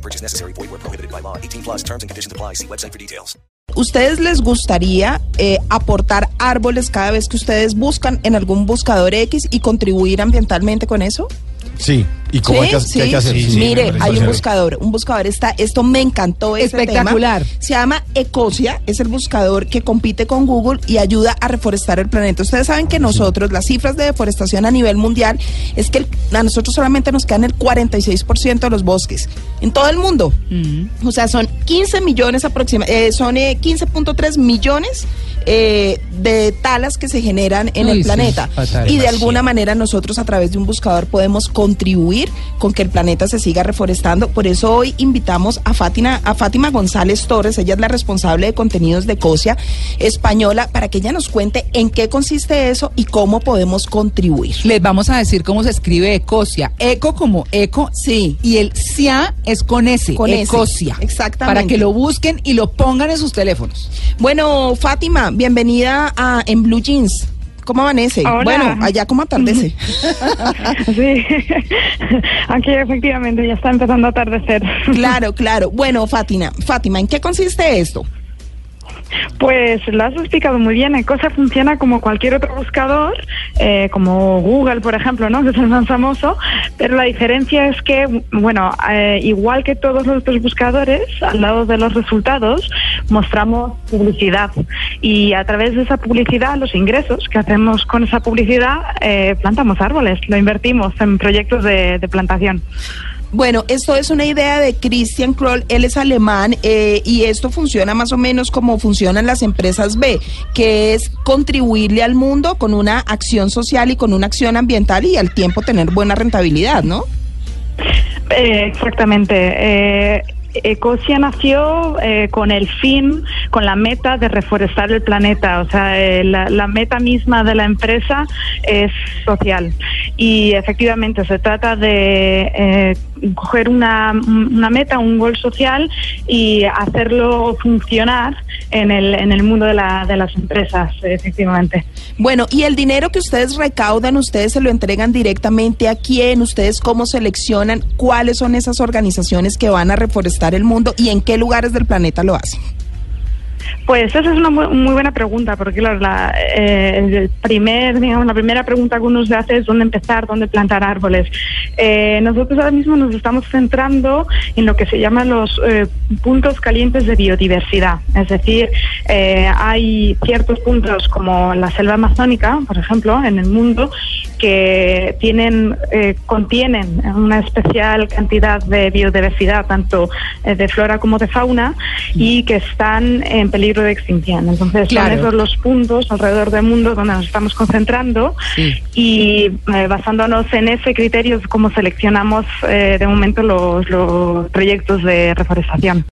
No purchase necessary. Void where prohibited by law. 18 plus terms and conditions apply. See website for details. ¿Ustedes les gustaría eh, aportar árboles cada vez que ustedes buscan en algún buscador X y contribuir ambientalmente con eso? Sí, ¿y cómo hay, que, Sí, qué hay que hacer? sí. Sí, sí, me Mire, hay un buscador, un buscador está, esto me encantó Espectacular. tema. Se llama Ecosia, es el buscador que compite con Google y ayuda a reforestar el planeta. Ustedes saben que nosotros, las cifras de deforestación a nivel mundial, es que el- a nosotros solamente nos quedan el 46% de los bosques en todo el mundo. O sea, son 15 millones aproximadamente, son eh, 15.3 millones eh, de talas que se generan en Uy, el sí, planeta. fatal. y de alguna manera nosotros a través de un buscador podemos contribuir con que el planeta se siga reforestando. Por eso hoy invitamos a Fátima, a Fátima González Torres, ella es la responsable de contenidos de COSIA española, para que ella nos cuente en qué consiste eso y cómo podemos contribuir. Les vamos a decir cómo se escribe Ecosia. Eco como eco. Sí. Y el SIA es con S. Con S, Ecosia. exactamente. Para que lo busquen y lo pongan en sus teléfonos. Bueno, Fátima, bienvenida a En Blue Jeans. ¿Cómo amanece? Hola. Bueno, allá cómo atardece. Sí, aquí efectivamente ya está empezando a atardecer. claro, claro. Bueno, Fátima, Fátima, ¿en qué consiste esto? Pues lo has explicado muy bien. Ecosia funciona como cualquier otro buscador, eh, como Google, por ejemplo, ¿no? que es el más famoso, pero la diferencia es que, bueno, eh, igual que todos los otros buscadores, al lado de los resultados mostramos publicidad y a través de esa publicidad, los ingresos que hacemos con esa publicidad, eh, plantamos árboles, lo invertimos en proyectos de plantación. Bueno, esto es una idea de Christian Kroll, él es alemán eh, y esto funciona más o menos como funcionan las empresas B, que es contribuirle al mundo con una acción social y con una acción ambiental y al tiempo tener buena rentabilidad, ¿no? Eh, exactamente. Eh, Ecosia nació eh, con el fin, con la meta de reforestar el planeta. O sea, eh, la, la meta misma de la empresa es social. Y efectivamente se trata de eh, coger una, una meta, un gol social y hacerlo funcionar en el, en el mundo de, la, de las empresas, efectivamente. Bueno, y el dinero que ustedes recaudan, ustedes se lo entregan directamente a quién, ustedes cómo seleccionan cuáles son esas organizaciones que van a reforestar el mundo y en qué lugares del planeta lo hacen. Pues esa es una muy, muy buena pregunta, porque claro, la, eh, el primer, digamos, la primera pregunta que uno se hace es dónde empezar, dónde plantar árboles. Eh, nosotros ahora mismo nos estamos centrando en lo que se llaman los eh, puntos calientes de biodiversidad. Es decir, eh, hay ciertos puntos como la selva amazónica, por ejemplo, en el mundo, que tienen, eh, contienen una especial cantidad de biodiversidad, tanto eh, de flora como de fauna, y que están en peligro de extinción. Entonces, Claro. son esos los puntos alrededor del mundo donde nos estamos concentrando Sí. y eh, basándonos en ese criterio es como seleccionamos eh, de momento los, los proyectos de reforestación.